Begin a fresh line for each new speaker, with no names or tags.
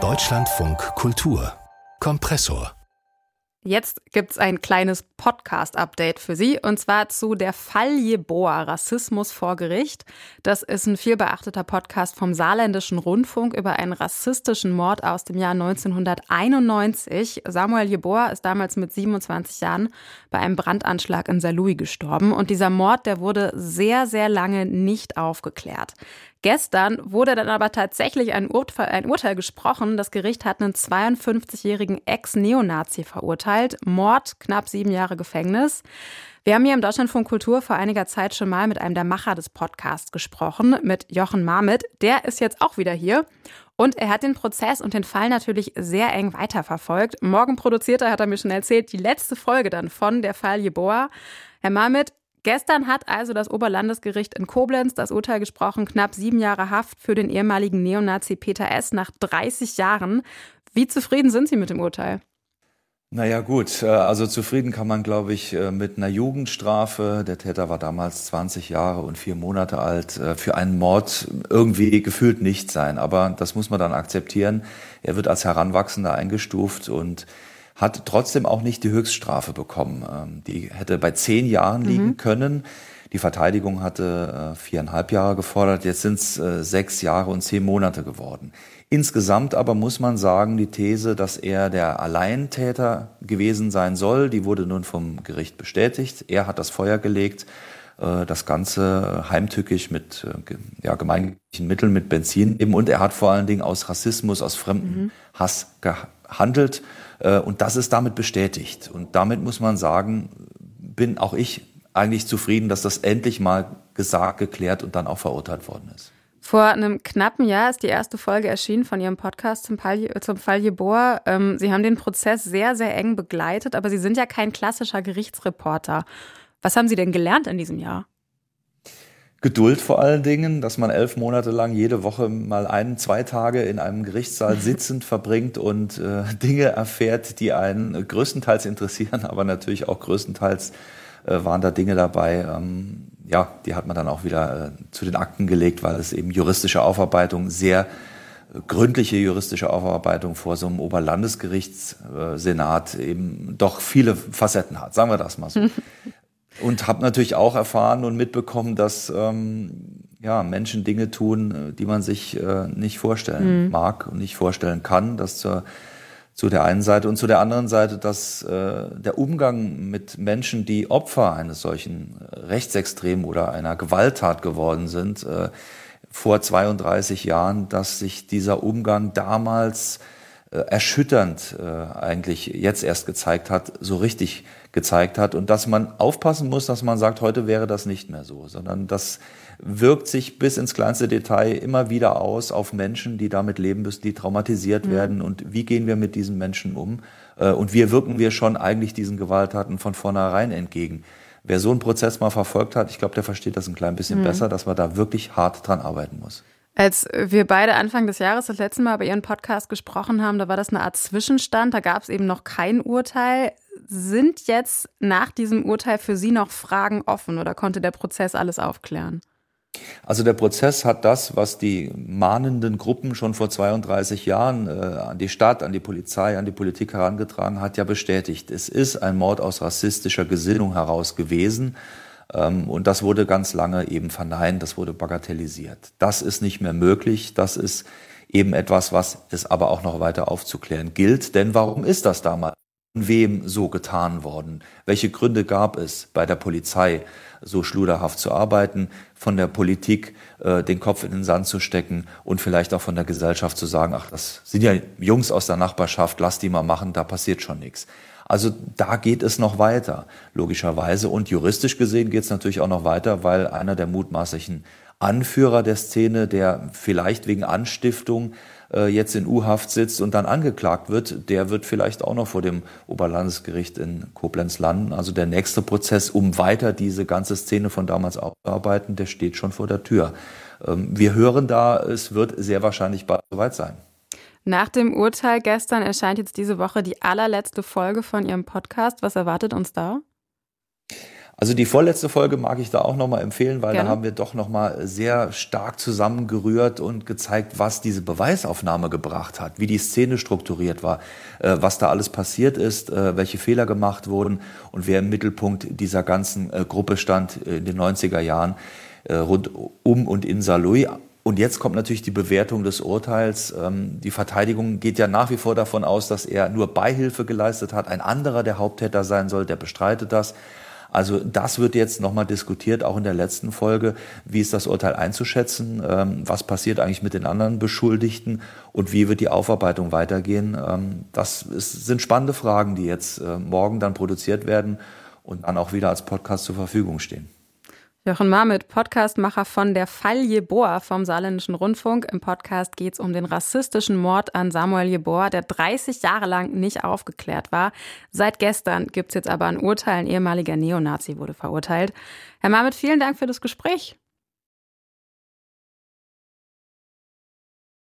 Deutschlandfunk Kultur Kompressor
Jetzt gibt es ein kleines Podcast-Update für Sie und zwar zu der Fall Jeboa, Rassismus vor Gericht. Das ist ein vielbeachteter Podcast vom Saarländischen Rundfunk über einen rassistischen Mord aus dem Jahr 1991. Samuel Jeboa ist damals mit 27 Jahren bei einem Brandanschlag in Saarlouis gestorben und dieser Mord, der wurde sehr, sehr lange nicht aufgeklärt. Gestern wurde dann aber tatsächlich ein Urteil, ein Urteil gesprochen. Das Gericht hat einen 52-jährigen Ex-Neonazi verurteilt. Mord, knapp sieben Jahre Gefängnis. Wir haben hier im Deutschlandfunk Kultur vor einiger Zeit schon mal mit einem der Macher des Podcasts gesprochen, mit Jochen Marmit. Der ist jetzt auch wieder hier. Und er hat den Prozess und den Fall natürlich sehr eng weiterverfolgt. Morgen produziert er, hat er mir schon erzählt, die letzte Folge dann von der Fall Jeboa. Herr Marmit, Gestern hat also das Oberlandesgericht in Koblenz das Urteil gesprochen, knapp sieben Jahre Haft für den ehemaligen Neonazi Peter S. nach 30 Jahren. Wie zufrieden sind Sie mit dem Urteil?
Naja gut, äh, also zufrieden kann man, glaube ich, äh, mit einer Jugendstrafe. Der Täter war damals 20 Jahre und vier Monate alt. Äh, für einen Mord irgendwie gefühlt nicht sein. Aber das muss man dann akzeptieren. Er wird als Heranwachsender eingestuft und hat trotzdem auch nicht die Höchststrafe bekommen. Ähm, die hätte bei zehn Jahren liegen mhm. können. Die Verteidigung hatte äh, viereinhalb Jahre gefordert. Jetzt sind es äh, sechs Jahre und zehn Monate geworden. Insgesamt aber muss man sagen, die These, dass er der Alleintäter gewesen sein soll, die wurde nun vom Gericht bestätigt. Er hat das Feuer gelegt, äh, das Ganze heimtückisch mit ja, gemeinlichen Mitteln, mit Benzin eben. Und er hat vor allen Dingen aus Rassismus, aus Fremdenhass mhm. gehandelt. Äh, und das ist damit bestätigt. Und damit muss man sagen, bin auch ich eigentlich zufrieden, dass das endlich mal gesagt, geklärt und dann auch verurteilt worden ist.
Vor einem knappen Jahr ist die erste Folge erschienen von Ihrem Podcast zum Fall, zum Fall Jeboa. Ähm, Sie haben den Prozess sehr, sehr eng begleitet, aber Sie sind ja kein klassischer Gerichtsreporter. Was haben Sie denn gelernt in diesem Jahr?
Geduld vor allen Dingen, dass man elf Monate lang jede Woche mal ein, zwei Tage in einem Gerichtssaal sitzend verbringt und äh, Dinge erfährt, die einen größtenteils interessieren, aber natürlich auch größtenteils äh, waren da Dinge dabei, ähm, ja, die hat man dann auch wieder äh, zu den Akten gelegt, weil es eben juristische Aufarbeitung, sehr äh, gründliche juristische Aufarbeitung vor so einem Oberlandesgerichtssenat eben doch viele Facetten hat, sagen wir das mal so. Und habe natürlich auch erfahren und mitbekommen, dass ähm, ja, Menschen Dinge tun, äh, die man sich äh, nicht vorstellen mhm. mag und nicht vorstellen kann. Das zur, zu der einen Seite und zu der anderen Seite, dass äh, der Umgang mit Menschen, die Opfer eines solchen Rechtsextremen oder einer Gewalttat geworden sind, äh, vor 32 Jahren, dass sich dieser Umgang damals äh, erschütternd äh, eigentlich jetzt erst gezeigt hat, so richtig gezeigt hat und dass man aufpassen muss, dass man sagt, heute wäre das nicht mehr so, sondern das wirkt sich bis ins kleinste Detail immer wieder aus auf Menschen, die damit leben müssen, die traumatisiert mhm. werden und wie gehen wir mit diesen Menschen um äh, und wie wirken wir schon eigentlich diesen Gewalttaten von vornherein entgegen. Wer so einen Prozess mal verfolgt hat, ich glaube, der versteht das ein klein bisschen mhm. besser, dass man da wirklich hart dran arbeiten muss.
Als wir beide Anfang des Jahres das letzte Mal bei Ihren Podcast gesprochen haben, da war das eine Art Zwischenstand, da gab es eben noch kein Urteil. Sind jetzt nach diesem Urteil für Sie noch Fragen offen oder konnte der Prozess alles aufklären?
Also der Prozess hat das, was die mahnenden Gruppen schon vor 32 Jahren äh, an die Stadt, an die Polizei, an die Politik herangetragen hat, ja bestätigt. Es ist ein Mord aus rassistischer Gesinnung heraus gewesen. Ähm, und das wurde ganz lange eben verneint, das wurde bagatellisiert. Das ist nicht mehr möglich. Das ist eben etwas, was es aber auch noch weiter aufzuklären gilt. Denn warum ist das damals? Wem so getan worden? Welche Gründe gab es bei der Polizei, so schluderhaft zu arbeiten, von der Politik äh, den Kopf in den Sand zu stecken und vielleicht auch von der Gesellschaft zu sagen, ach, das sind ja Jungs aus der Nachbarschaft, lass die mal machen, da passiert schon nichts. Also da geht es noch weiter, logischerweise. Und juristisch gesehen geht es natürlich auch noch weiter, weil einer der mutmaßlichen Anführer der Szene, der vielleicht wegen Anstiftung äh, jetzt in U-Haft sitzt und dann angeklagt wird, der wird vielleicht auch noch vor dem Oberlandesgericht in Koblenz landen. Also der nächste Prozess, um weiter diese ganze Szene von damals aufzuarbeiten, der steht schon vor der Tür. Ähm, wir hören da, es wird sehr wahrscheinlich bald soweit sein.
Nach dem Urteil gestern erscheint jetzt diese Woche die allerletzte Folge von Ihrem Podcast. Was erwartet uns da?
Also die vorletzte Folge mag ich da auch nochmal empfehlen, weil Gerne. da haben wir doch nochmal sehr stark zusammengerührt und gezeigt, was diese Beweisaufnahme gebracht hat, wie die Szene strukturiert war, äh, was da alles passiert ist, äh, welche Fehler gemacht wurden und wer im Mittelpunkt dieser ganzen äh, Gruppe stand in den 90er Jahren rund um und in Saarlouis. Und jetzt kommt natürlich die Bewertung des Urteils. Ähm, die Verteidigung geht ja nach wie vor davon aus, dass er nur Beihilfe geleistet hat. Ein anderer der Haupttäter sein soll, der bestreitet das. Also das wird jetzt nochmal diskutiert, auch in der letzten Folge. Wie ist das Urteil einzuschätzen? Ähm, was passiert eigentlich mit den anderen Beschuldigten? Und wie wird die Aufarbeitung weitergehen? Ähm, das sind spannende Fragen, die jetzt äh, morgen dann produziert werden und dann auch wieder als Podcast zur Verfügung stehen.
Jochen Marmit, Podcastmacher von der Fall Jeboa vom Saarländischen Rundfunk. Im Podcast geht es um den rassistischen Mord an Samuel Jeboa, der 30 Jahre lang nicht aufgeklärt war. Seit gestern gibt es jetzt aber ein Urteil. Ein ehemaliger Neonazi wurde verurteilt. Herr Marmit, vielen Dank für das Gespräch.